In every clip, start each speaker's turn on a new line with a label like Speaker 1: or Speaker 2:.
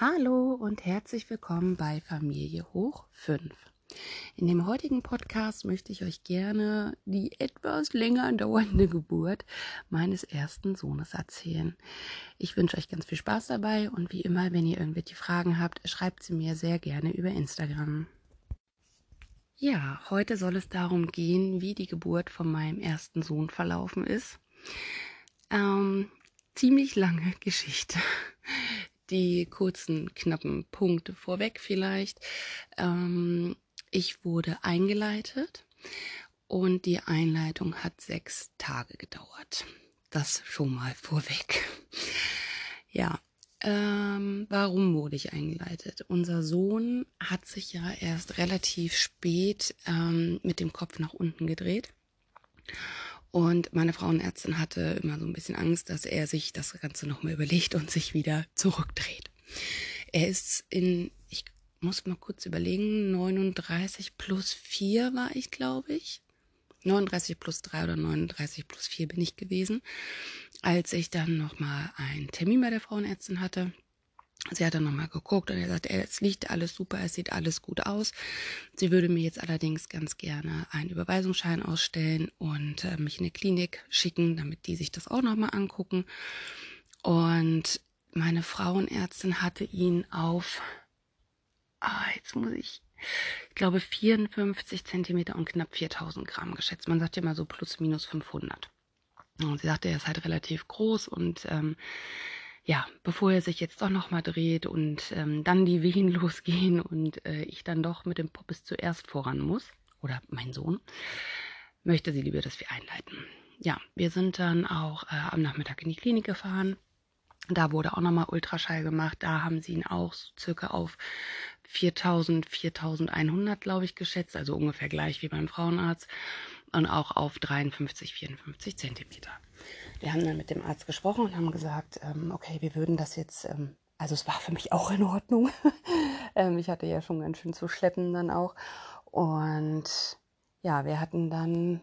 Speaker 1: Hallo und herzlich willkommen bei Familie Hoch 5. In dem heutigen Podcast möchte ich euch gerne die etwas länger dauernde Geburt meines ersten Sohnes erzählen. Ich wünsche euch ganz viel Spaß dabei und wie immer, wenn ihr irgendwelche Fragen habt, schreibt sie mir sehr gerne über Instagram. Ja, heute soll es darum gehen, wie die Geburt von meinem ersten Sohn verlaufen ist. Ähm, ziemlich lange Geschichte die kurzen, knappen Punkte vorweg vielleicht. Ähm, ich wurde eingeleitet und die Einleitung hat sechs Tage gedauert. Das schon mal vorweg. Ja, ähm, warum wurde ich eingeleitet? Unser Sohn hat sich ja erst relativ spät ähm, mit dem Kopf nach unten gedreht. Und meine Frauenärztin hatte immer so ein bisschen Angst, dass er sich das Ganze nochmal überlegt und sich wieder zurückdreht. Er ist in, ich muss mal kurz überlegen, 39 plus 4 war ich, glaube ich. 39 plus 3 oder 39 plus 4 bin ich gewesen, als ich dann nochmal einen Termin bei der Frauenärztin hatte Sie hat dann nochmal geguckt und er sagt, es liegt alles super, es sieht alles gut aus. Sie würde mir jetzt allerdings ganz gerne einen Überweisungsschein ausstellen und äh, mich in eine Klinik schicken, damit die sich das auch nochmal angucken. Und meine Frauenärztin hatte ihn auf, ah, jetzt muss ich, ich glaube 54 Zentimeter und knapp 4000 Gramm geschätzt. Man sagt ja mal so plus minus 500. Und sie sagte, er ist halt relativ groß und ähm, ja, bevor er sich jetzt doch nochmal dreht und ähm, dann die Wehen losgehen und äh, ich dann doch mit dem Poppes zuerst voran muss, oder mein Sohn, möchte sie lieber, dass wir einleiten. Ja, wir sind dann auch äh, am Nachmittag in die Klinik gefahren. Da wurde auch nochmal Ultraschall gemacht. Da haben sie ihn auch so circa auf 4000, 4100, glaube ich, geschätzt. Also ungefähr gleich wie beim Frauenarzt. Und auch auf 53, 54 Zentimeter wir haben dann mit dem Arzt gesprochen und haben gesagt, ähm, okay, wir würden das jetzt, ähm, also es war für mich auch in Ordnung. ähm, ich hatte ja schon ganz schön zu schleppen dann auch. Und ja, wir hatten dann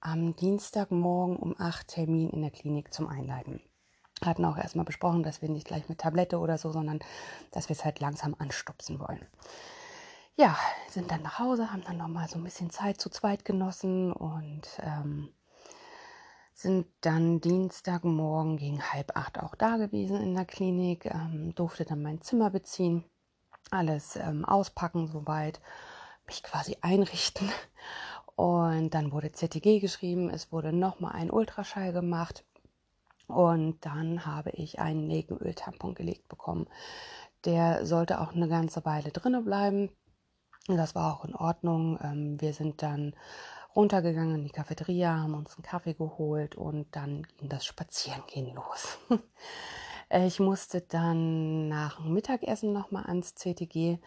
Speaker 1: am Dienstagmorgen um acht Termin in der Klinik zum Einleiten. Hatten auch erstmal besprochen, dass wir nicht gleich mit Tablette oder so, sondern dass wir es halt langsam anstupsen wollen. Ja, sind dann nach Hause, haben dann nochmal so ein bisschen Zeit zu zweit genossen und ähm, sind dann Dienstagmorgen gegen halb acht auch da gewesen in der Klinik, ähm, durfte dann mein Zimmer beziehen, alles ähm, auspacken soweit, mich quasi einrichten. Und dann wurde CTG geschrieben, es wurde nochmal ein Ultraschall gemacht und dann habe ich einen Nebenöltampon gelegt bekommen. Der sollte auch eine ganze Weile drinne bleiben. Das war auch in Ordnung. Ähm, wir sind dann runtergegangen in die Cafeteria, haben uns einen Kaffee geholt und dann ging das Spazierengehen los. ich musste dann nach dem Mittagessen nochmal ans CTG.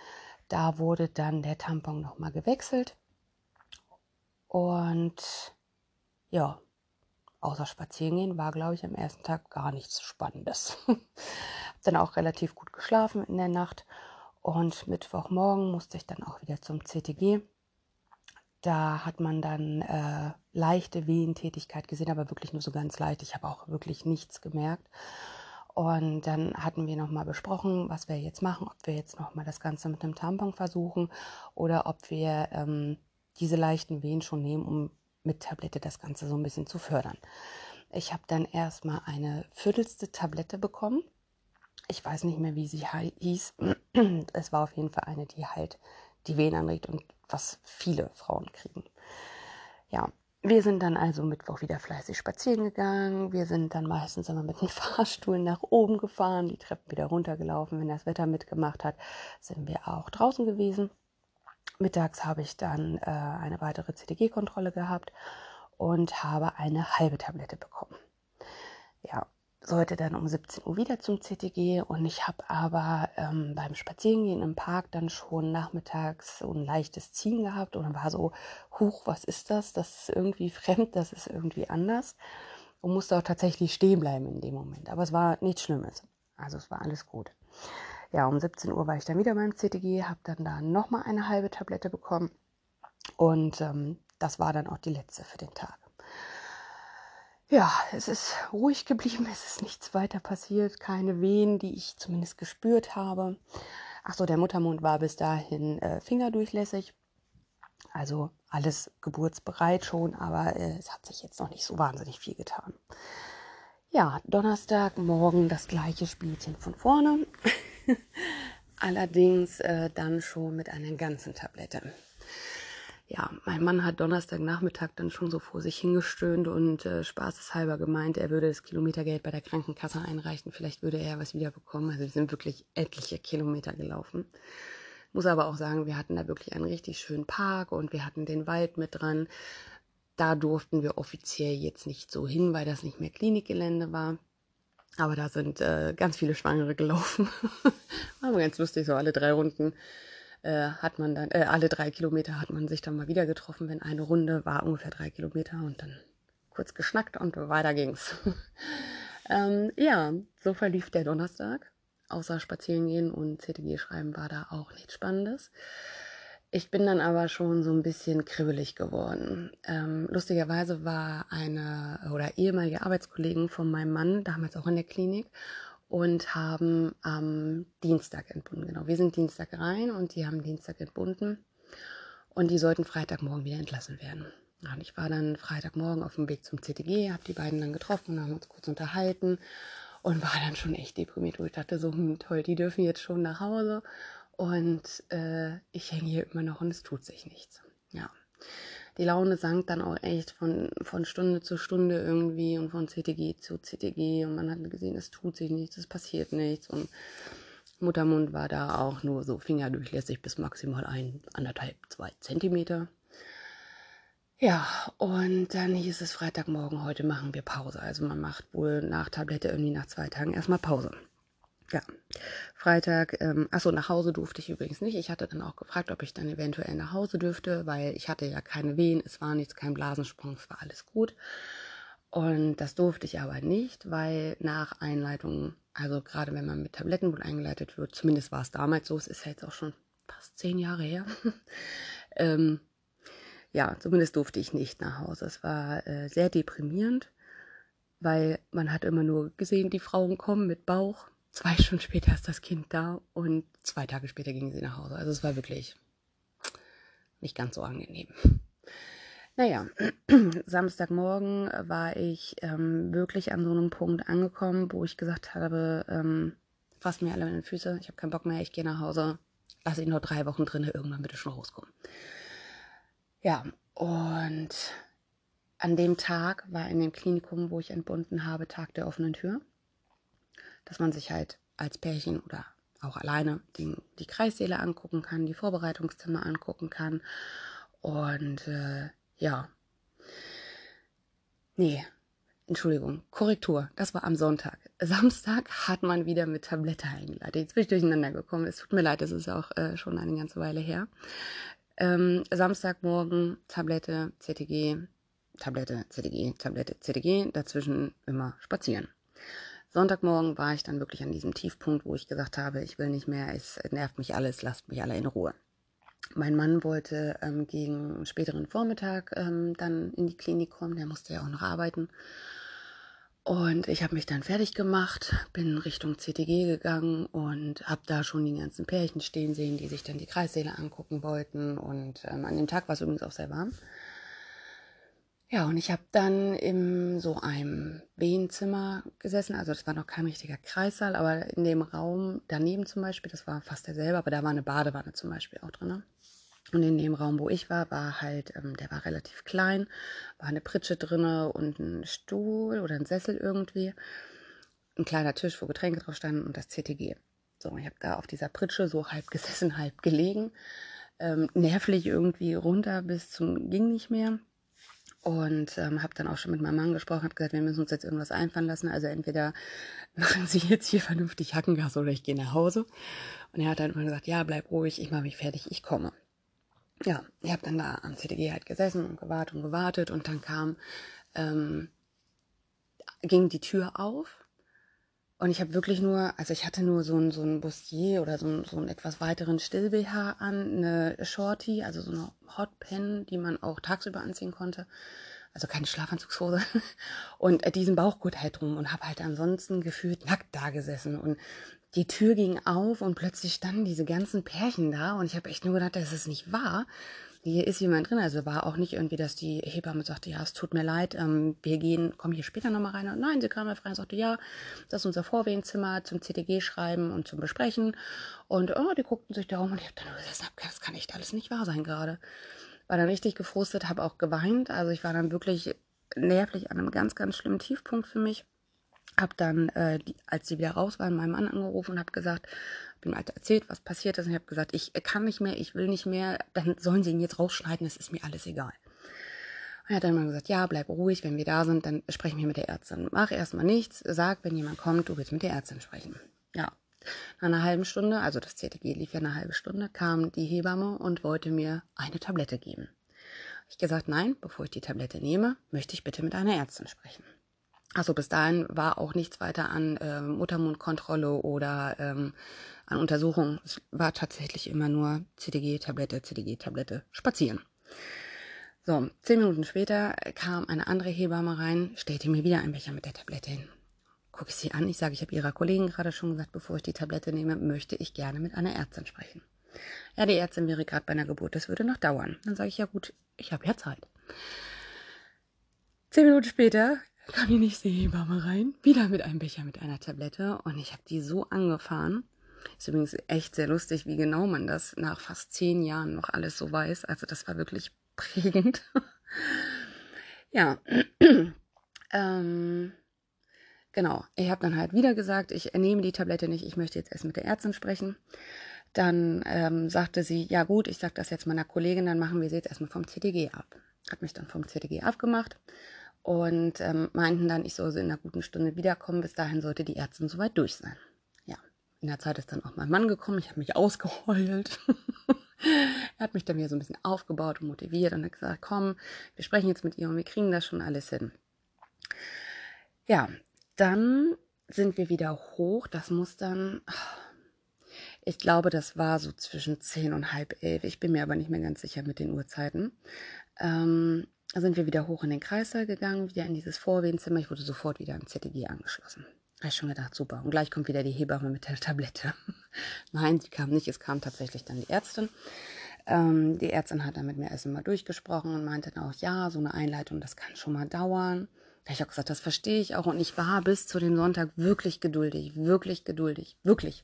Speaker 1: Da wurde dann der Tampon nochmal gewechselt. Und ja, außer Spazierengehen war, glaube ich, am ersten Tag gar nichts Spannendes. Hab dann auch relativ gut geschlafen in der Nacht. Und Mittwochmorgen musste ich dann auch wieder zum CTG. Da hat man dann äh, leichte Wehentätigkeit gesehen, aber wirklich nur so ganz leicht. Ich habe auch wirklich nichts gemerkt. Und dann hatten wir nochmal besprochen, was wir jetzt machen, ob wir jetzt nochmal das Ganze mit einem Tampon versuchen oder ob wir ähm, diese leichten Wehen schon nehmen, um mit Tablette das Ganze so ein bisschen zu fördern. Ich habe dann erstmal eine viertelste Tablette bekommen. Ich weiß nicht mehr, wie sie hieß. Es war auf jeden Fall eine, die halt die Wehen anregt und was viele Frauen kriegen. Ja, wir sind dann also Mittwoch wieder fleißig spazieren gegangen. Wir sind dann meistens immer mit dem Fahrstuhl nach oben gefahren, die Treppen wieder runtergelaufen. Wenn das Wetter mitgemacht hat, sind wir auch draußen gewesen. Mittags habe ich dann äh, eine weitere CTG-Kontrolle gehabt und habe eine halbe Tablette bekommen. Ja, sollte dann um 17 Uhr wieder zum CTG und ich habe aber ähm, beim Spazierengehen im Park dann schon nachmittags so ein leichtes Ziehen gehabt und war so, huch, was ist das? Das ist irgendwie fremd, das ist irgendwie anders und musste auch tatsächlich stehen bleiben in dem Moment. Aber es war nichts Schlimmes. Also es war alles gut. Ja, um 17 Uhr war ich dann wieder beim CTG, habe dann da nochmal eine halbe Tablette bekommen und ähm, das war dann auch die letzte für den Tag. Ja, es ist ruhig geblieben, es ist nichts weiter passiert, keine Wehen, die ich zumindest gespürt habe. Ach so, der Muttermund war bis dahin äh, fingerdurchlässig. Also alles geburtsbereit schon, aber äh, es hat sich jetzt noch nicht so wahnsinnig viel getan. Ja, Donnerstagmorgen das gleiche Spielchen von vorne. Allerdings äh, dann schon mit einer ganzen Tablette. Ja, mein Mann hat Donnerstagnachmittag dann schon so vor sich hingestöhnt und äh, spaßeshalber gemeint, er würde das Kilometergeld bei der Krankenkasse einreichen. Vielleicht würde er was wiederbekommen. Also wir sind wirklich etliche Kilometer gelaufen. Muss aber auch sagen, wir hatten da wirklich einen richtig schönen Park und wir hatten den Wald mit dran. Da durften wir offiziell jetzt nicht so hin, weil das nicht mehr Klinikgelände war. Aber da sind äh, ganz viele Schwangere gelaufen. war aber ganz lustig, so alle drei Runden äh, hat man dann, äh, alle drei Kilometer hat man sich dann mal wieder getroffen, wenn eine Runde war ungefähr drei Kilometer und dann kurz geschnackt und weiter ging's. ähm, ja, so verlief der Donnerstag. Außer spazieren gehen und CTG schreiben war da auch nichts Spannendes. Ich bin dann aber schon so ein bisschen kribbelig geworden. Ähm, lustigerweise war eine oder ehemalige Arbeitskollegin von meinem Mann damals auch in der Klinik und haben am Dienstag entbunden. Genau, wir sind Dienstag rein und die haben Dienstag entbunden und die sollten Freitagmorgen wieder entlassen werden. Und ich war dann Freitagmorgen auf dem Weg zum CTG, habe die beiden dann getroffen und haben uns kurz unterhalten und war dann schon echt deprimiert, wo ich dachte so, hm, toll, die dürfen jetzt schon nach Hause und äh, ich hänge hier immer noch und es tut sich nichts. Ja. Die Laune sank dann auch echt von, von Stunde zu Stunde irgendwie und von CTG zu CTG und man hat gesehen, es tut sich nichts, es passiert nichts und Muttermund war da auch nur so fingerdurchlässig bis maximal ein, anderthalb, zwei Zentimeter. Ja, und dann hieß es Freitagmorgen, heute machen wir Pause. Also man macht wohl nach Tablette irgendwie nach zwei Tagen erstmal Pause. Ja, Freitag, ähm, achso, nach Hause durfte ich übrigens nicht. Ich hatte dann auch gefragt, ob ich dann eventuell nach Hause dürfte, weil ich hatte ja keine Wehen, es war nichts, kein Blasensprung, es war alles gut. Und das durfte ich aber nicht, weil nach Einleitung, also gerade wenn man mit Tabletten wohl eingeleitet wird, zumindest war es damals so, es ist ja jetzt auch schon fast zehn Jahre her, ähm, ja, zumindest durfte ich nicht nach Hause. Es war äh, sehr deprimierend, weil man hat immer nur gesehen, die Frauen kommen mit Bauch, Zwei Stunden später ist das Kind da und zwei Tage später gingen sie nach Hause. Also es war wirklich nicht ganz so angenehm. Naja, Samstagmorgen war ich ähm, wirklich an so einem Punkt angekommen, wo ich gesagt habe, ähm, fasst mir alle in den Füße, ich habe keinen Bock mehr, ich gehe nach Hause, lasse ihn nur drei Wochen drin, irgendwann bitte schon rauskommen. Ja, und an dem Tag war in dem Klinikum, wo ich entbunden habe, Tag der offenen Tür dass man sich halt als Pärchen oder auch alleine die, die Kreissäle angucken kann, die Vorbereitungszimmer angucken kann. Und äh, ja. Nee, Entschuldigung, Korrektur, das war am Sonntag. Samstag hat man wieder mit Tablette eingeladen. Jetzt bin ich durcheinander gekommen. Es tut mir leid, das ist auch äh, schon eine ganze Weile her. Ähm, Samstagmorgen Tablette, CTG, Tablette, CTG, Tablette, CTG, dazwischen immer spazieren. Sonntagmorgen war ich dann wirklich an diesem Tiefpunkt, wo ich gesagt habe, ich will nicht mehr, es nervt mich alles, lasst mich alle in Ruhe. Mein Mann wollte ähm, gegen späteren Vormittag ähm, dann in die Klinik kommen, der musste ja auch noch arbeiten. Und ich habe mich dann fertig gemacht, bin Richtung CTG gegangen und habe da schon die ganzen Pärchen stehen sehen, die sich dann die Kreissäle angucken wollten. Und ähm, an dem Tag war es übrigens auch sehr warm. Ja, und ich habe dann in so einem Wehenzimmer gesessen. Also das war noch kein richtiger Kreissaal, aber in dem Raum daneben zum Beispiel, das war fast derselbe, aber da war eine Badewanne zum Beispiel auch drin. Und in dem Raum, wo ich war, war halt, ähm, der war relativ klein, war eine Pritsche drinne und ein Stuhl oder ein Sessel irgendwie, ein kleiner Tisch, wo Getränke drauf standen und das CTG. So, ich habe da auf dieser Pritsche so halb gesessen, halb gelegen, ähm, nervlich irgendwie runter bis zum ging nicht mehr und ähm, habe dann auch schon mit meinem Mann gesprochen, habe gesagt, wir müssen uns jetzt irgendwas einfallen lassen. Also entweder machen Sie jetzt hier vernünftig Hackengas oder ich gehe nach Hause. Und er hat dann immer gesagt, ja, bleib ruhig, ich mache mich fertig, ich komme. Ja, ich habe dann da am CDG halt gesessen und gewartet und gewartet und dann kam, ähm, ging die Tür auf und ich habe wirklich nur, also ich hatte nur so ein, so ein Bustier oder so, ein, so einen etwas weiteren Still-BH an, eine Shorty, also so eine Hotpen, die man auch tagsüber anziehen konnte. also keine Schlafanzugshose, und äh, diesen Bauchgurt halt drum und habe halt ansonsten gefühlt nackt da gesessen und die Tür ging auf und plötzlich standen diese ganzen Pärchen da und ich habe echt nur gedacht, das ist nicht wahr. Hier ist jemand drin, also war auch nicht irgendwie, dass die Hebamme sagte, ja, es tut mir leid, ähm, wir gehen, kommen hier später nochmal rein. Und nein, sie kam einfach rein und sagte, ja, das ist unser Vorwehenzimmer zum CTG schreiben und zum Besprechen. Und oh, die guckten sich da um und ich habe dann gesagt, das kann echt alles nicht wahr sein gerade. War dann richtig gefrustet, habe auch geweint. Also ich war dann wirklich nervlich an einem ganz, ganz schlimmen Tiefpunkt für mich. Hab dann, äh, die, als sie wieder raus waren, meinem Mann angerufen und habe gesagt, habe ihm halt erzählt, was passiert ist und ich habe gesagt, ich kann nicht mehr, ich will nicht mehr, dann sollen sie ihn jetzt rausschneiden, es ist mir alles egal. Er hat dann mal gesagt, ja, bleib ruhig, wenn wir da sind, dann sprechen wir mit der Ärztin. Mach erstmal nichts, sag, wenn jemand kommt, du willst mit der Ärztin sprechen. Ja. Nach einer halben Stunde, also das CTG lief ja eine halbe Stunde, kam die Hebamme und wollte mir eine Tablette geben. Ich gesagt, nein, bevor ich die Tablette nehme, möchte ich bitte mit einer Ärztin sprechen. Also bis dahin war auch nichts weiter an äh, Muttermundkontrolle oder ähm, an Untersuchungen. Es war tatsächlich immer nur CDG-Tablette, CDG-Tablette, spazieren. So, zehn Minuten später kam eine andere Hebamme rein, stellte mir wieder ein Becher mit der Tablette hin. Gucke ich sie an, ich sage, ich habe ihrer Kollegin gerade schon gesagt, bevor ich die Tablette nehme, möchte ich gerne mit einer Ärztin sprechen. Ja, die Ärztin wäre gerade bei einer Geburt, das würde noch dauern. Dann sage ich, ja gut, ich habe ja Zeit. Zehn Minuten später kam die nächste Hebamme rein, wieder mit einem Becher mit einer Tablette und ich habe die so angefahren. Ist übrigens echt sehr lustig, wie genau man das nach fast zehn Jahren noch alles so weiß. Also das war wirklich prägend. ja, ähm, genau. Ich habe dann halt wieder gesagt, ich nehme die Tablette nicht, ich möchte jetzt erst mit der Ärztin sprechen. Dann ähm, sagte sie, ja gut, ich sage das jetzt meiner Kollegin, dann machen wir sie jetzt erstmal vom CTG ab. Hat mich dann vom CTG abgemacht und ähm, meinten dann, ich soll so in einer guten Stunde wiederkommen. Bis dahin sollte die Ärztin soweit durch sein. Ja, in der Zeit ist dann auch mein Mann gekommen. Ich habe mich ausgeheult. er hat mich dann wieder so ein bisschen aufgebaut und motiviert und hat gesagt, komm, wir sprechen jetzt mit ihr und wir kriegen das schon alles hin. Ja, dann sind wir wieder hoch. Das muss dann, ich glaube, das war so zwischen zehn und halb elf. Ich bin mir aber nicht mehr ganz sicher mit den Uhrzeiten. Ähm, sind wir wieder hoch in den Kreissaal gegangen, wieder in dieses Vorwehenzimmer. Ich wurde sofort wieder am ZTG angeschlossen. Da habe ich schon gedacht, super. Und gleich kommt wieder die Hebamme mit der Tablette. Nein, sie kam nicht. Es kam tatsächlich dann die Ärztin. Ähm, die Ärztin hat dann mit mir erst einmal durchgesprochen und meinte dann auch, ja, so eine Einleitung, das kann schon mal dauern. Da habe ich auch gesagt, das verstehe ich auch. Und ich war bis zu dem Sonntag wirklich geduldig, wirklich geduldig, wirklich.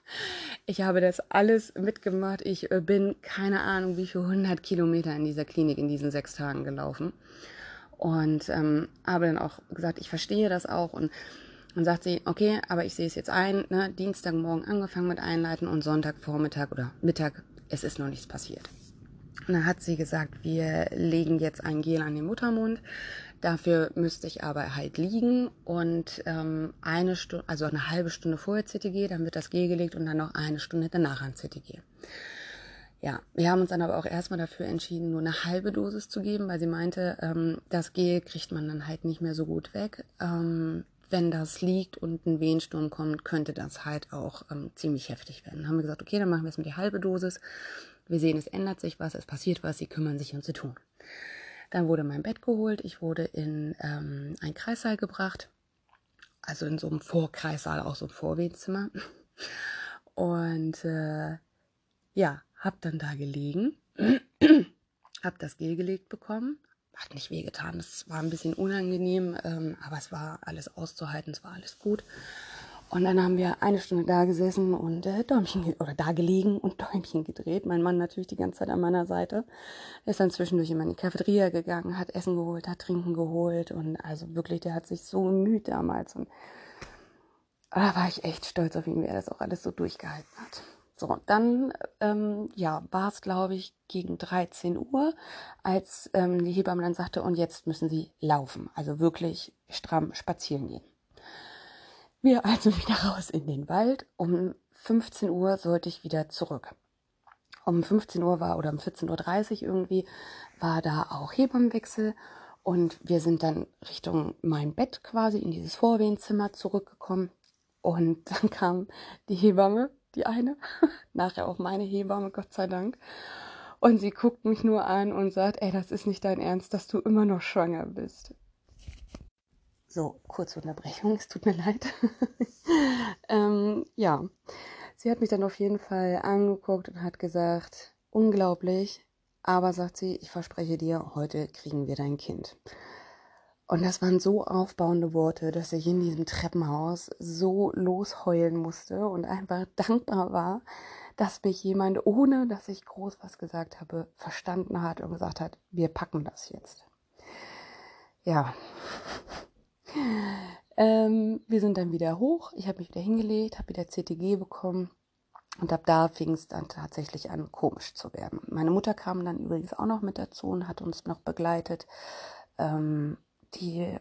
Speaker 1: ich habe das alles mitgemacht. Ich äh, bin keine Ahnung, wie viele hundert Kilometer in dieser Klinik in diesen sechs Tagen gelaufen. Und ähm, habe dann auch gesagt, ich verstehe das auch. Und dann sagt sie, okay, aber ich sehe es jetzt ein, ne? Dienstagmorgen angefangen mit Einleiten und Sonntagvormittag oder Mittag, es ist noch nichts passiert. Und dann hat sie gesagt, wir legen jetzt ein Gel an den Muttermund. Dafür müsste ich aber halt liegen und ähm, eine Stunde, also eine halbe Stunde vorher CTG, dann wird das Gel gelegt und dann noch eine Stunde danach ein CTG. Ja, wir haben uns dann aber auch erstmal dafür entschieden, nur eine halbe Dosis zu geben, weil sie meinte, ähm, das Gel kriegt man dann halt nicht mehr so gut weg. Ähm, wenn das liegt und ein Wehensturm kommt, könnte das halt auch ähm, ziemlich heftig werden. Dann haben wir gesagt, okay, dann machen wir es mit der halbe Dosis. Wir sehen, es ändert sich was, es passiert was, sie kümmern sich um zu tun. Dann wurde mein Bett geholt, ich wurde in ähm, ein Kreissaal gebracht, also in so einem Vorkreissaal, auch so ein Vorwehzimmer. Und äh, ja, hab dann da gelegen, hab das Gel gelegt bekommen, hat nicht wehgetan, es war ein bisschen unangenehm, ähm, aber es war alles auszuhalten, es war alles gut. Und dann haben wir eine Stunde da gesessen und äh, Däumchen oder da gelegen und Däumchen gedreht. Mein Mann natürlich die ganze Zeit an meiner Seite. Er ist dann zwischendurch immer in die Cafeteria gegangen, hat Essen geholt, hat Trinken geholt und also wirklich, der hat sich so bemüht damals und da war ich echt stolz auf ihn, wie er das auch alles so durchgehalten hat. So, dann ähm, ja, war es, glaube ich, gegen 13 Uhr, als ähm, die Hebamme dann sagte, und jetzt müssen Sie laufen, also wirklich stramm spazieren gehen. Wir also wieder raus in den Wald. Um 15 Uhr sollte ich wieder zurück. Um 15 Uhr war oder um 14.30 Uhr irgendwie war da auch Hebammenwechsel und wir sind dann Richtung mein Bett quasi in dieses Vorwehenzimmer zurückgekommen und dann kam die Hebamme, die eine, nachher auch meine Hebamme, Gott sei Dank. Und sie guckt mich nur an und sagt, ey, das ist nicht dein Ernst, dass du immer noch schwanger bist. So, kurze Unterbrechung, es tut mir leid. ähm, ja, sie hat mich dann auf jeden Fall angeguckt und hat gesagt, unglaublich, aber sagt sie, ich verspreche dir, heute kriegen wir dein Kind. Und das waren so aufbauende Worte, dass ich in diesem Treppenhaus so losheulen musste und einfach dankbar war, dass mich jemand, ohne dass ich groß was gesagt habe, verstanden hat und gesagt hat, wir packen das jetzt. Ja. Ähm, wir sind dann wieder hoch. Ich habe mich wieder hingelegt, habe wieder CTG bekommen. Und ab da fing es dann tatsächlich an, komisch zu werden. Meine Mutter kam dann übrigens auch noch mit dazu und hat uns noch begleitet. Ähm, die,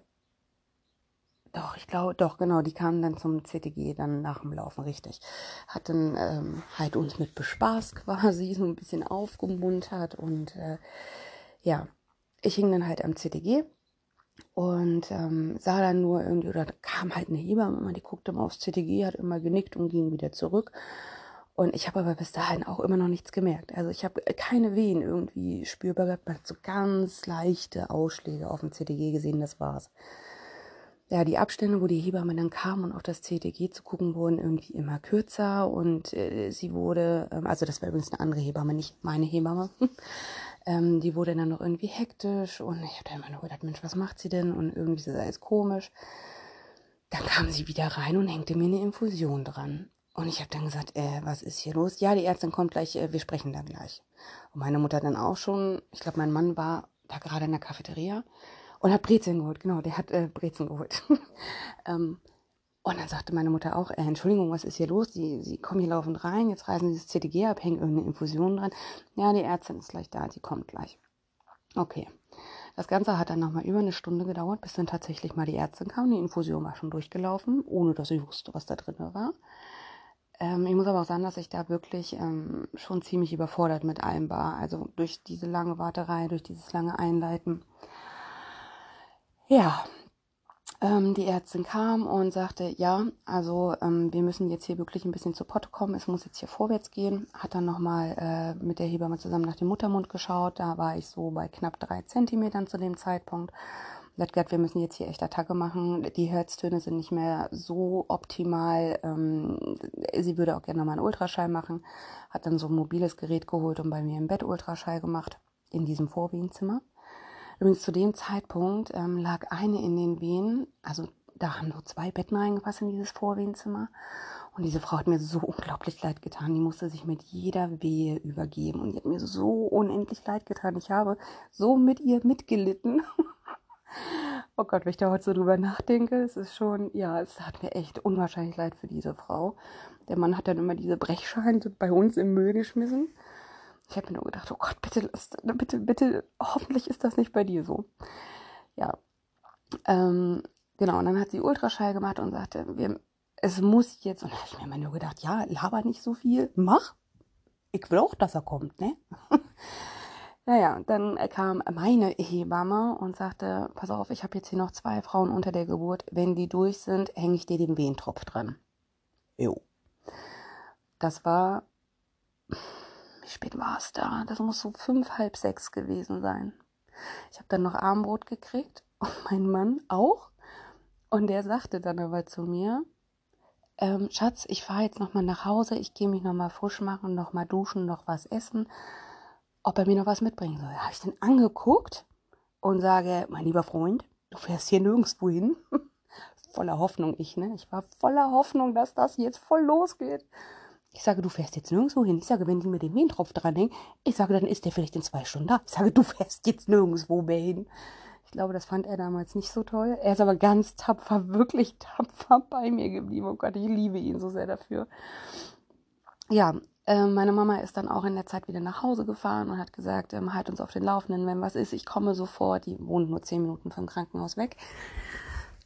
Speaker 1: doch, ich glaube, doch, genau, die kamen dann zum CTG dann nach dem Laufen, richtig. Hat dann ähm, halt uns mit bespaßt quasi, so ein bisschen aufgemuntert und äh, ja, ich hing dann halt am CTG und ähm, sah dann nur irgendwie, oder kam halt eine Hebamme, die guckte mal aufs CTG, hat immer genickt und ging wieder zurück. Und ich habe aber bis dahin auch immer noch nichts gemerkt. Also ich habe keine Wehen irgendwie spürbar gehabt. Man hat so ganz leichte Ausschläge auf dem CTG gesehen, das war's. Ja, die Abstände, wo die Hebamme dann kam und auf das CTG zu gucken, wurden irgendwie immer kürzer und äh, sie wurde, ähm, also das war übrigens eine andere Hebamme, nicht meine Hebamme, ähm, die wurde dann noch irgendwie hektisch und ich habe dann immer nur gedacht, Mensch, was macht sie denn? Und irgendwie ist das alles komisch. Dann kam sie wieder rein und hängte mir eine Infusion dran. Und ich habe dann gesagt, äh, was ist hier los? Ja, die Ärztin kommt gleich, äh, wir sprechen dann gleich. Und meine Mutter dann auch schon, ich glaube, mein Mann war da gerade in der Cafeteria und hat Brezeln geholt, genau, der hat äh, Brezeln geholt. ähm, und dann sagte meine Mutter auch, äh, Entschuldigung, was ist hier los? Sie, sie kommen hier laufend rein, jetzt reißen sie das CTG ab, hängen irgendeine Infusion dran. Ja, die Ärztin ist gleich da, die kommt gleich. Okay. Das Ganze hat dann nochmal über eine Stunde gedauert, bis dann tatsächlich mal die Ärztin kam. Die Infusion war schon durchgelaufen, ohne dass ich wusste, was da drin war. Ähm, ich muss aber auch sagen, dass ich da wirklich ähm, schon ziemlich überfordert mit allem war. Also durch diese lange Warterei, durch dieses lange Einleiten. Ja, ähm, die Ärztin kam und sagte, ja, also ähm, wir müssen jetzt hier wirklich ein bisschen zu Potte kommen, es muss jetzt hier vorwärts gehen. Hat dann nochmal äh, mit der Hebamme zusammen nach dem Muttermund geschaut. Da war ich so bei knapp drei Zentimetern zu dem Zeitpunkt hat gesagt, wir müssen jetzt hier echt Attacke machen. Die Herztöne sind nicht mehr so optimal. Ähm, sie würde auch gerne nochmal einen Ultraschall machen. Hat dann so ein mobiles Gerät geholt und bei mir im Bett Ultraschall gemacht. In diesem Vorwehenzimmer. Übrigens zu dem Zeitpunkt ähm, lag eine in den Wehen, also da haben nur zwei Betten reingepasst in dieses Vorwehenzimmer. Und diese Frau hat mir so unglaublich leid getan. Die musste sich mit jeder Wehe übergeben. Und die hat mir so unendlich leid getan. Ich habe so mit ihr mitgelitten. Oh Gott, wenn ich da heute so drüber nachdenke, es ist schon, ja, es hat mir echt unwahrscheinlich leid für diese Frau. Der Mann hat dann immer diese Brechschalen bei uns im Müll geschmissen. Ich habe mir nur gedacht, oh Gott, bitte, bitte, bitte, hoffentlich ist das nicht bei dir so. Ja. Ähm, genau, und dann hat sie Ultraschall gemacht und sagte, wir, es muss jetzt, und da habe ich mir immer nur gedacht, ja, laber nicht so viel, mach. Ich will auch, dass er kommt, ne? Naja, und dann kam meine Hebamme und sagte, pass auf, ich habe jetzt hier noch zwei Frauen unter der Geburt. Wenn die durch sind, hänge ich dir den Wehentropf dran. Jo. Das war, wie spät war es da? Das muss so fünf, halb sechs gewesen sein. Ich habe dann noch Armbrot gekriegt und mein Mann auch. Und der sagte dann aber zu mir, ähm, Schatz, ich fahre jetzt nochmal nach Hause, ich gehe mich nochmal frisch machen, nochmal duschen, noch was essen ob er mir noch was mitbringen soll. Habe ich den angeguckt und sage, mein lieber Freund, du fährst hier nirgendwo hin. voller Hoffnung, ich, ne? Ich war voller Hoffnung, dass das jetzt voll losgeht. Ich sage, du fährst jetzt nirgendwo hin. Ich sage, wenn die mir den Wehentropf dranhängen, ich sage, dann ist der vielleicht in zwei Stunden da. Ich sage, du fährst jetzt nirgendwo mehr hin. Ich glaube, das fand er damals nicht so toll. Er ist aber ganz tapfer, wirklich tapfer bei mir geblieben. Oh Gott, ich liebe ihn so sehr dafür. Ja, ähm, meine Mama ist dann auch in der Zeit wieder nach Hause gefahren und hat gesagt, ähm, halt uns auf den Laufenden, wenn was ist, ich komme sofort. Die wohnt nur zehn Minuten vom Krankenhaus weg.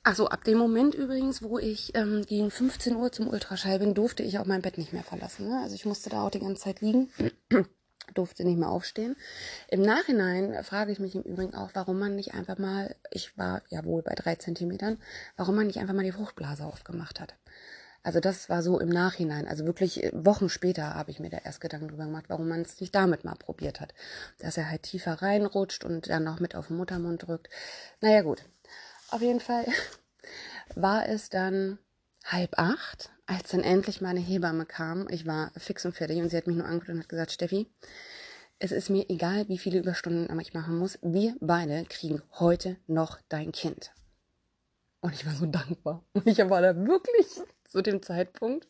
Speaker 1: Also ab dem Moment übrigens, wo ich ähm, gegen 15 Uhr zum Ultraschall bin, durfte ich auch mein Bett nicht mehr verlassen. Ne? Also ich musste da auch die ganze Zeit liegen, durfte nicht mehr aufstehen. Im Nachhinein frage ich mich im Übrigen auch, warum man nicht einfach mal, ich war ja wohl bei drei Zentimetern, warum man nicht einfach mal die Fruchtblase aufgemacht hat. Also das war so im Nachhinein, also wirklich äh, Wochen später habe ich mir da erst Gedanken drüber gemacht, warum man es nicht damit mal probiert hat. Dass er halt tiefer reinrutscht und dann noch mit auf den Muttermund drückt. Naja gut, auf jeden Fall war es dann halb acht, als dann endlich meine Hebamme kam. Ich war fix und fertig und sie hat mich nur angeguckt und hat gesagt, Steffi, es ist mir egal, wie viele Überstunden ich machen muss. Wir beide kriegen heute noch dein Kind. Und ich war so dankbar. Und ich war da wirklich zu dem Zeitpunkt,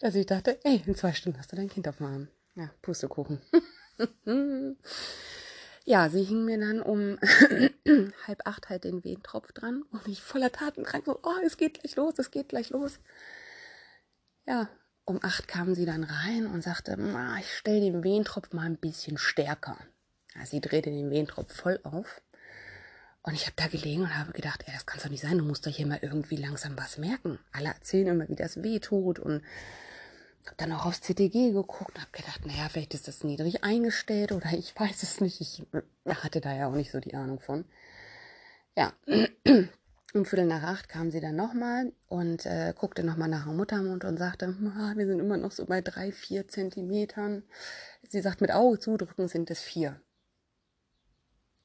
Speaker 1: dass ich dachte, ey, in zwei Stunden hast du dein Kind auf dem Arm. Ja, Pustekuchen. ja, sie hing mir dann um halb acht halt den Wehentropf dran und ich voller Tatendrang so, oh, es geht gleich los, es geht gleich los. Ja, um acht kam sie dann rein und sagte, ich stelle den Wehentropf mal ein bisschen stärker. Ja, sie drehte den Wehentropf voll auf. Und ich habe da gelegen und habe gedacht, ey, das kann doch nicht sein, du musst doch hier mal irgendwie langsam was merken. Alle erzählen immer, wie das weh tut und habe dann auch aufs CTG geguckt und habe gedacht, naja, vielleicht ist das niedrig eingestellt oder ich weiß es nicht. Ich hatte da ja auch nicht so die Ahnung von. Ja, um Viertel nach acht kam sie dann nochmal und äh, guckte nochmal nach dem Muttermund und sagte, wir sind immer noch so bei drei, vier Zentimetern. Sie sagt, mit Auge zudrücken sind es vier.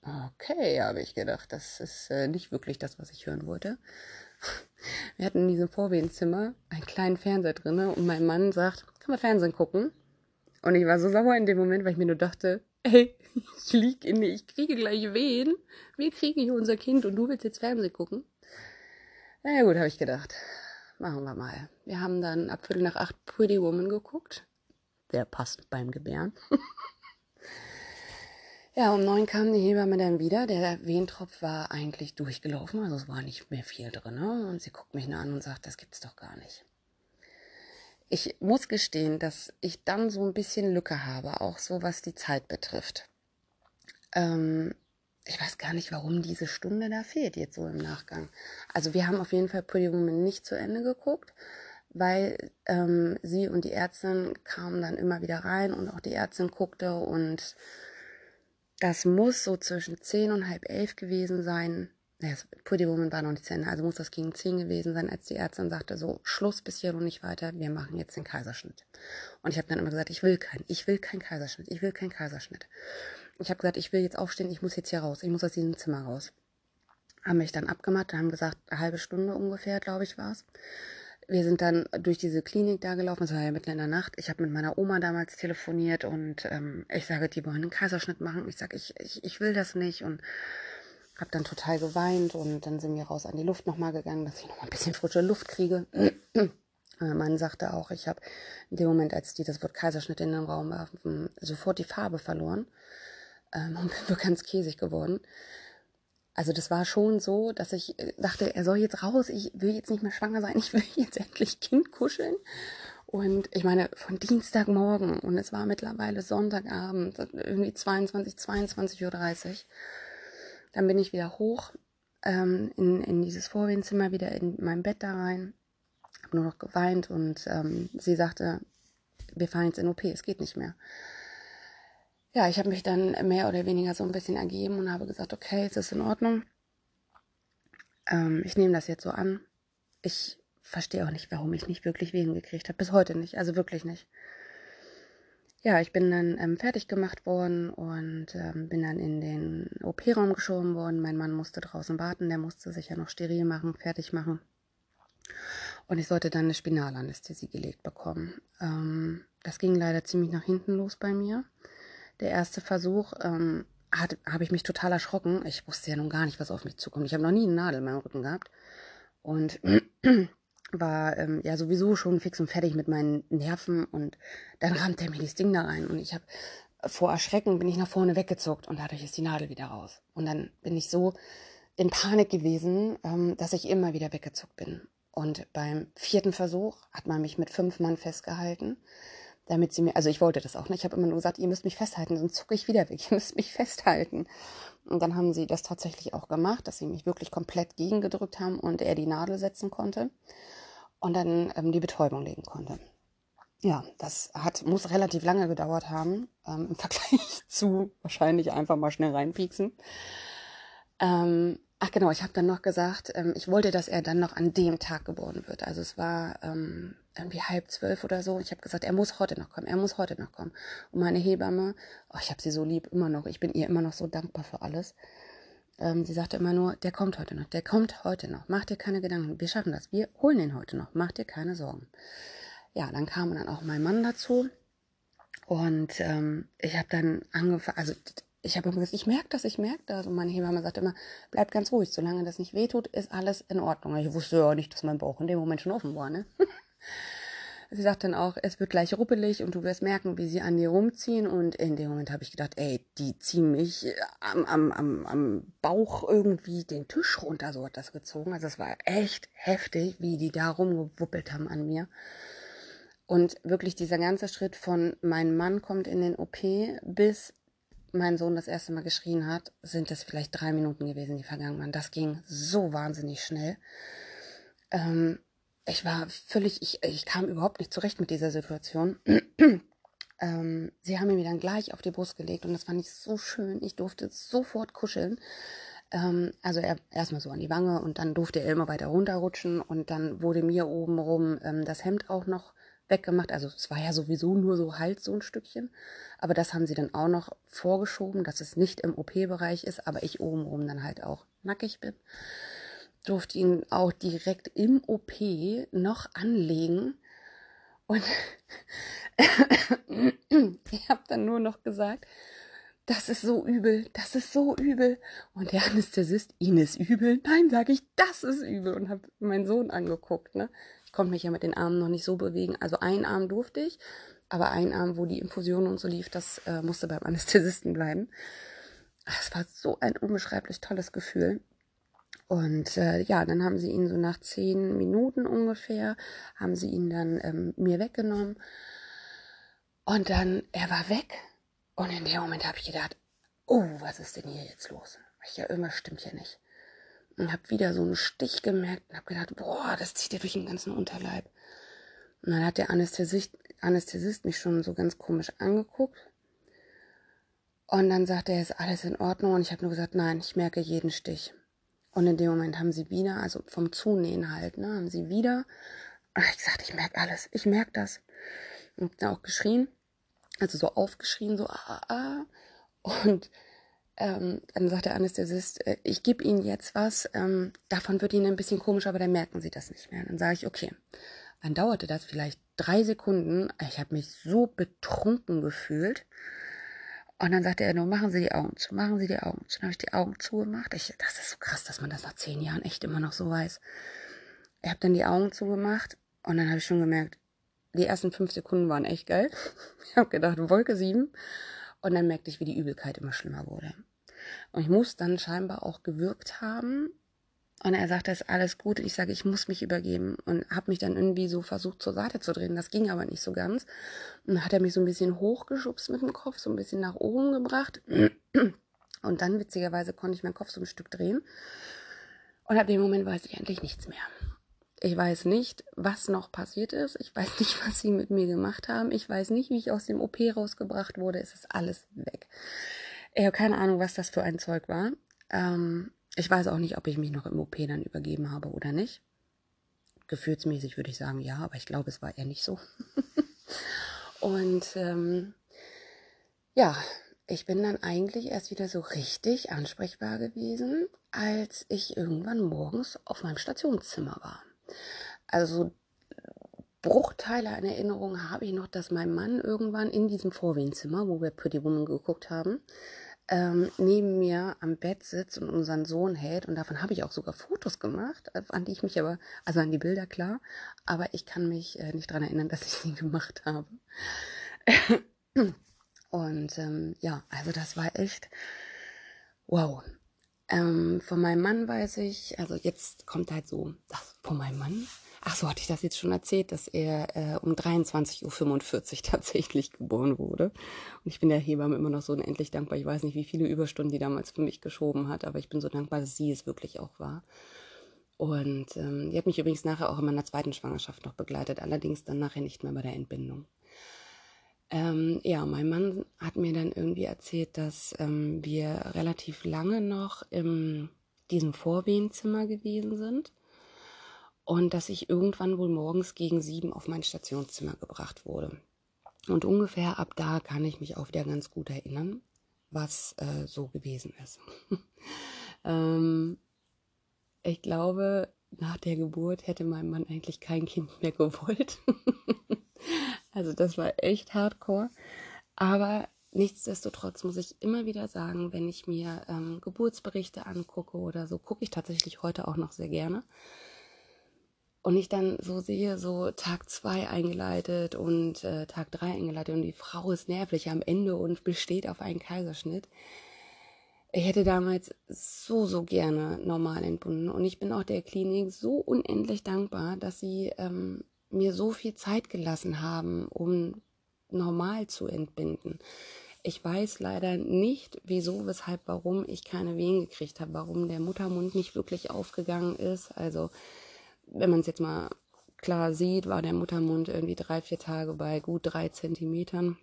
Speaker 1: Okay, habe ich gedacht, das ist äh, nicht wirklich das, was ich hören wollte. Wir hatten in diesem Vorwehenzimmer einen kleinen Fernseher drin und mein Mann sagt, kann man Fernsehen gucken? Und ich war so sauer in dem Moment, weil ich mir nur dachte, ey, ich lieg in, ich kriege gleich Wehen. Wir kriegen hier unser Kind und du willst jetzt Fernsehen gucken? Naja gut, habe ich gedacht. Machen wir mal. Wir haben dann ab Viertel nach acht Pretty Woman geguckt. Sehr passend beim Gebären. ja, um neun kam die Hebamme dann wieder. Der Wehentropf war eigentlich durchgelaufen, also es war nicht mehr viel drin. Ne? Und sie guckt mich nur an und sagt, das gibt's doch gar nicht. Ich muss gestehen, dass ich dann so ein bisschen Lücke habe, auch so was die Zeit betrifft. Ähm, ich weiß gar nicht, warum diese Stunde da fehlt jetzt so im Nachgang. Also wir haben auf jeden Fall Pretty Woman nicht zu Ende geguckt, weil ähm, sie und die Ärztin kamen dann immer wieder rein und auch die Ärztin guckte und das muss so zwischen zehn und halb elf gewesen sein. Naja, Pretty Woman war noch nicht Ende, also muss das gegen zehn gewesen sein, als die Ärztin sagte, so, Schluss bis hier und nicht weiter, wir machen jetzt den Kaiserschnitt. Und ich habe dann immer gesagt, ich will keinen, ich will keinen Kaiserschnitt, ich will keinen Kaiserschnitt. Ich habe gesagt, ich will jetzt aufstehen, ich muss jetzt hier raus, ich muss aus diesem Zimmer raus. Haben mich dann abgemacht, haben gesagt, eine halbe Stunde ungefähr, glaube ich, war es. Wir sind dann durch diese Klinik da gelaufen, es war ja mitten in der Nacht. Ich habe mit meiner Oma damals telefoniert und ähm, ich sage, die wollen einen Kaiserschnitt machen. Ich sage, ich, ich, ich will das nicht und habe dann total geweint und dann sind wir raus an die Luft nochmal gegangen, dass ich nochmal ein bisschen frische Luft kriege. mein Mann sagte auch, ich habe in dem Moment, als die das Wort Kaiserschnitt in den Raum warfen, sofort die Farbe verloren ähm, und bin so ganz käsig geworden. Also das war schon so, dass ich äh, dachte, er soll jetzt raus, ich will jetzt nicht mehr schwanger sein, ich will jetzt endlich Kind kuscheln. Und ich meine, von Dienstagmorgen und es war mittlerweile Sonntagabend, irgendwie 22, 22.30 Uhr. Dann bin ich wieder hoch ähm, in, in dieses Vorwehenzimmer, wieder in mein Bett da rein. Habe nur noch geweint und ähm, sie sagte, wir fahren jetzt in OP, es geht nicht mehr ja, ich habe mich dann mehr oder weniger so ein bisschen ergeben und habe gesagt, okay, es ist in Ordnung. Ähm, ich nehme das jetzt so an. Ich verstehe auch nicht, warum ich nicht wirklich Wehen gekriegt habe. Bis heute nicht, also wirklich nicht. Ja, ich bin dann ähm, fertig gemacht worden und ähm, bin dann in den OP-Raum geschoben worden. Mein Mann musste draußen warten, der musste sich ja noch steril machen, fertig machen. Und ich sollte dann eine Spinalanästhesie gelegt bekommen. Ähm, das ging leider ziemlich nach hinten los bei mir der erste Versuch, ähm, habe ich mich total erschrocken. Ich wusste ja nun gar nicht, was auf mich zukommt. Ich habe noch nie eine Nadel in meinem Rücken gehabt. Und war ähm, ja sowieso schon fix und fertig mit meinen Nerven. Und dann rammte er mir das Ding da rein. Und ich habe vor Erschrecken bin ich nach vorne weggezuckt und dadurch ist die Nadel wieder raus. Und dann bin ich so in Panik gewesen, ähm, dass ich immer wieder weggezuckt bin. Und beim vierten Versuch hat man mich mit fünf Mann festgehalten damit sie mir, also ich wollte das auch nicht, ich habe immer nur gesagt, ihr müsst mich festhalten, sonst zucke ich wieder weg, ihr müsst mich festhalten. Und dann haben sie das tatsächlich auch gemacht, dass sie mich wirklich komplett gegengedrückt haben und er die Nadel setzen konnte und dann ähm, die Betäubung legen konnte. Ja, das hat, muss relativ lange gedauert haben, ähm, im Vergleich zu wahrscheinlich einfach mal schnell reinpieksen. Ähm, ach genau, ich habe dann noch gesagt, ähm, ich wollte, dass er dann noch an dem Tag geboren wird. Also es war ähm, irgendwie halb zwölf oder so. Ich habe gesagt, er muss heute noch kommen, er muss heute noch kommen. Und meine Hebamme, oh, ich habe sie so lieb, immer noch, ich bin ihr immer noch so dankbar für alles. Ähm, sie sagte immer nur, der kommt heute noch, der kommt heute noch. Mach dir keine Gedanken, wir schaffen das, wir holen ihn heute noch, mach dir keine Sorgen. Ja, dann kam dann auch mein Mann dazu. Und ähm, ich habe dann angefangen, also ich habe immer gesagt, ich merke das, ich merke das. Und meine Hebamme sagt immer, bleib ganz ruhig, solange das nicht wehtut, ist alles in Ordnung. Ich wusste ja nicht, dass mein Bauch in dem Moment schon offen war, ne? sie sagt dann auch, es wird gleich ruppelig und du wirst merken, wie sie an dir rumziehen. Und in dem Moment habe ich gedacht, ey, die ziehen mich am, am, am, am Bauch irgendwie den Tisch runter, so hat das gezogen. Also es war echt heftig, wie die da rumgewuppelt haben an mir. Und wirklich dieser ganze Schritt von mein Mann kommt in den OP bis mein Sohn das erste Mal geschrien hat, sind es vielleicht drei Minuten gewesen, die vergangen waren. Das ging so wahnsinnig schnell. Ähm, ich war völlig, ich, ich kam überhaupt nicht zurecht mit dieser Situation. ähm, sie haben mir dann gleich auf die Brust gelegt und das fand ich so schön. Ich durfte sofort kuscheln. Ähm, also er erstmal so an die Wange und dann durfte er immer weiter runterrutschen und dann wurde mir obenrum ähm, das Hemd auch noch weggemacht. Also es war ja sowieso nur so halt so ein Stückchen. Aber das haben sie dann auch noch vorgeschoben, dass es nicht im OP-Bereich ist, aber ich obenrum dann halt auch nackig bin. Durfte ihn auch direkt im OP noch anlegen. Und ich habe dann nur noch gesagt, das ist so übel, das ist so übel. Und der Anästhesist, ihn ist übel. Nein, sage ich, das ist übel. Und habe meinen Sohn angeguckt. Ne? Konnte mich ja mit den Armen noch nicht so bewegen. Also ein Arm durfte ich, aber ein Arm, wo die Infusion und so lief, das äh, musste beim Anästhesisten bleiben. Es war so ein unbeschreiblich tolles Gefühl. Und äh, ja, dann haben sie ihn so nach zehn Minuten ungefähr, haben sie ihn dann ähm, mir weggenommen. Und dann, er war weg. Und in dem Moment habe ich gedacht, oh, was ist denn hier jetzt los? Ich ja, irgendwas stimmt hier nicht und habe wieder so einen Stich gemerkt und habe gedacht, boah, das zieht ja durch den ganzen Unterleib. Und dann hat der Anästhesist, Anästhesist mich schon so ganz komisch angeguckt. Und dann sagte er, ist alles in Ordnung? Und ich habe nur gesagt, nein, ich merke jeden Stich. Und in dem Moment haben sie wieder, also vom Zunähen halt, ne, haben sie wieder, und ich gesagt, ich merke alles, ich merke das. Und dann auch geschrien, also so aufgeschrien, so ah, ah. ah. Und ähm, dann sagt der Anästhesist, äh, ich gebe Ihnen jetzt was, ähm, davon wird Ihnen ein bisschen komisch, aber dann merken Sie das nicht mehr. Dann sage ich, okay. Dann dauerte das vielleicht drei Sekunden. Ich habe mich so betrunken gefühlt. Und dann sagte er nur, machen Sie die Augen zu, machen Sie die Augen zu. Dann habe ich die Augen zugemacht. Ich, das ist so krass, dass man das nach zehn Jahren echt immer noch so weiß. Ich habe dann die Augen zugemacht und dann habe ich schon gemerkt, die ersten fünf Sekunden waren echt geil. Ich habe gedacht, Wolke sieben. Und dann merkte ich, wie die Übelkeit immer schlimmer wurde. Und ich muss dann scheinbar auch gewirkt haben. Und er sagte, es ist alles gut. Und ich sage, ich muss mich übergeben. Und habe mich dann irgendwie so versucht, zur Seite zu drehen. Das ging aber nicht so ganz. Und dann hat er mich so ein bisschen hochgeschubst mit dem Kopf, so ein bisschen nach oben gebracht. Und dann, witzigerweise, konnte ich meinen Kopf so ein Stück drehen. Und ab dem Moment weiß ich endlich nichts mehr. Ich weiß nicht, was noch passiert ist. Ich weiß nicht, was sie mit mir gemacht haben. Ich weiß nicht, wie ich aus dem OP rausgebracht wurde. Es ist alles weg. Ich habe keine Ahnung, was das für ein Zeug war. Ähm, ich weiß auch nicht, ob ich mich noch im OP dann übergeben habe oder nicht. Gefühlsmäßig würde ich sagen, ja, aber ich glaube, es war eher nicht so. Und ähm, ja, ich bin dann eigentlich erst wieder so richtig ansprechbar gewesen, als ich irgendwann morgens auf meinem Stationszimmer war. Also Bruchteile an Erinnerung habe ich noch, dass mein Mann irgendwann in diesem Vorwehenzimmer, wo wir Pretty Woman geguckt haben, ähm, neben mir am Bett sitzt und unseren Sohn hält. Und davon habe ich auch sogar Fotos gemacht, an die ich mich aber, also an die Bilder klar, aber ich kann mich äh, nicht daran erinnern, dass ich sie gemacht habe. und ähm, ja, also das war echt wow. Ähm, von meinem Mann weiß ich, also jetzt kommt halt so, das von meinem Mann. Ach so, hatte ich das jetzt schon erzählt, dass er äh, um 23.45 Uhr tatsächlich geboren wurde. Und ich bin der Hebamme immer noch so unendlich dankbar. Ich weiß nicht, wie viele Überstunden die damals für mich geschoben hat, aber ich bin so dankbar, dass sie es wirklich auch war. Und ähm, die hat mich übrigens nachher auch in meiner zweiten Schwangerschaft noch begleitet, allerdings dann nachher nicht mehr bei der Entbindung. Ähm, ja, mein Mann hat mir dann irgendwie erzählt, dass ähm, wir relativ lange noch im diesem Vorwehenzimmer gewesen sind und dass ich irgendwann wohl morgens gegen sieben auf mein Stationszimmer gebracht wurde. Und ungefähr ab da kann ich mich auch wieder ganz gut erinnern, was äh, so gewesen ist. ähm, ich glaube, nach der Geburt hätte mein Mann eigentlich kein Kind mehr gewollt. also das war echt hardcore. Aber nichtsdestotrotz muss ich immer wieder sagen, wenn ich mir ähm, Geburtsberichte angucke oder so, gucke ich tatsächlich heute auch noch sehr gerne und ich dann so sehe, so Tag zwei eingeleitet und äh, Tag drei eingeleitet und die Frau ist nervlich am Ende und besteht auf einen Kaiserschnitt. Ich hätte damals so, so gerne normal entbunden und ich bin auch der Klinik so unendlich dankbar, dass sie ähm, mir so viel Zeit gelassen haben, um normal zu entbinden. Ich weiß leider nicht, wieso, weshalb, warum ich keine Wehen gekriegt habe, warum der Muttermund nicht wirklich aufgegangen ist. Also wenn man es jetzt mal klar sieht, war der Muttermund irgendwie drei, vier Tage bei gut drei Zentimetern.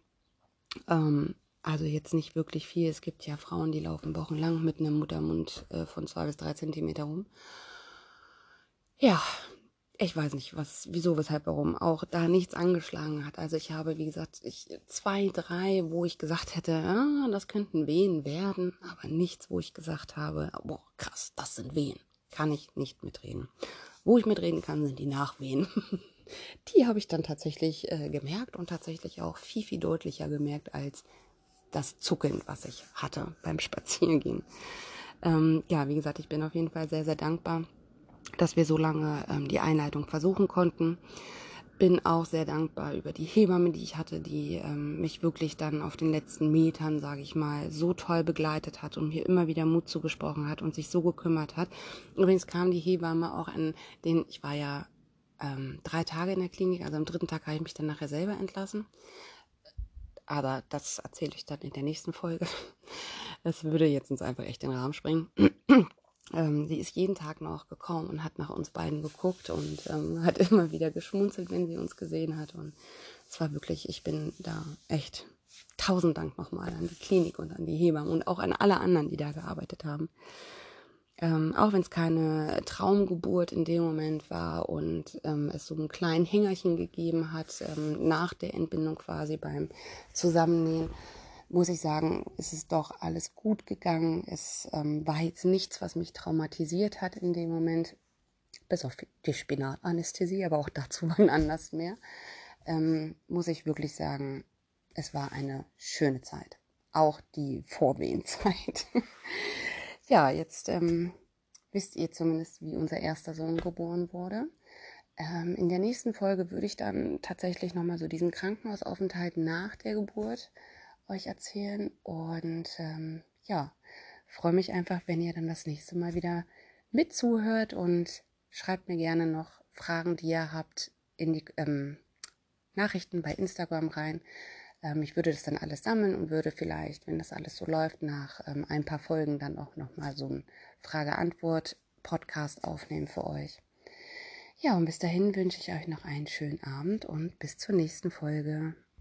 Speaker 1: Ähm, also jetzt nicht wirklich viel. Es gibt ja Frauen, die laufen wochenlang mit einem Muttermund äh, von zwei bis drei Zentimeter rum. Ja, ich weiß nicht, was, wieso, weshalb, warum auch da nichts angeschlagen hat. Also ich habe, wie gesagt, ich, zwei, drei, wo ich gesagt hätte, ah, das könnten Wehen werden, aber nichts, wo ich gesagt habe, boah, krass, das sind Wehen. Kann ich nicht mitreden. Wo ich mitreden kann, sind die Nachwehen. Die habe ich dann tatsächlich äh, gemerkt und tatsächlich auch viel, viel deutlicher gemerkt als das Zucken, was ich hatte beim Spazierengehen. Ähm, ja, wie gesagt, ich bin auf jeden Fall sehr, sehr dankbar, dass wir so lange ähm, die Einleitung versuchen konnten bin auch sehr dankbar über die Hebamme, die ich hatte, die ähm, mich wirklich dann auf den letzten Metern, sage ich mal, so toll begleitet hat und mir immer wieder Mut zugesprochen hat und sich so gekümmert hat. Übrigens kam die Hebamme auch an den, ich war ja ähm, drei Tage in der Klinik, also am dritten Tag habe ich mich dann nachher selber entlassen. Aber das erzähle ich dann in der nächsten Folge. Das würde jetzt uns einfach echt den Rahmen springen ähm, sie ist jeden Tag noch gekommen und hat nach uns beiden geguckt und ähm, hat immer wieder geschmunzelt, wenn sie uns gesehen hat. Und es war wirklich, ich bin da echt tausend Dank nochmal an die Klinik und an die Hebammen und auch an alle anderen, die da gearbeitet haben. Ähm, auch wenn es keine Traumgeburt in dem Moment war und ähm, es so einen kleinen Hängerchen gegeben hat, ähm, nach der Entbindung quasi beim Zusammennähen, muss ich sagen, ist es doch alles gut gegangen. Es ähm, war jetzt nichts, was mich traumatisiert hat in dem Moment, bis auf die Spinalanästhesie, aber auch dazu wann anders mehr. Ähm, muss ich wirklich sagen, es war eine schöne Zeit. Auch die Vorwehenzeit. ja, jetzt ähm, wisst ihr zumindest, wie unser erster Sohn geboren wurde. Ähm, in der nächsten Folge würde ich dann tatsächlich nochmal so diesen Krankenhausaufenthalt nach der Geburt euch erzählen. Und ähm, ja, freue mich einfach, wenn ihr dann das nächste Mal wieder mitzuhört und schreibt mir gerne noch Fragen, die ihr habt, in die ähm, Nachrichten bei Instagram rein. Ähm, ich würde das dann alles sammeln und würde vielleicht, wenn das alles so läuft, nach ähm, ein paar Folgen dann auch nochmal so ein Frage-Antwort-Podcast aufnehmen für euch. Ja, und bis dahin wünsche ich euch noch einen schönen Abend und bis zur nächsten Folge.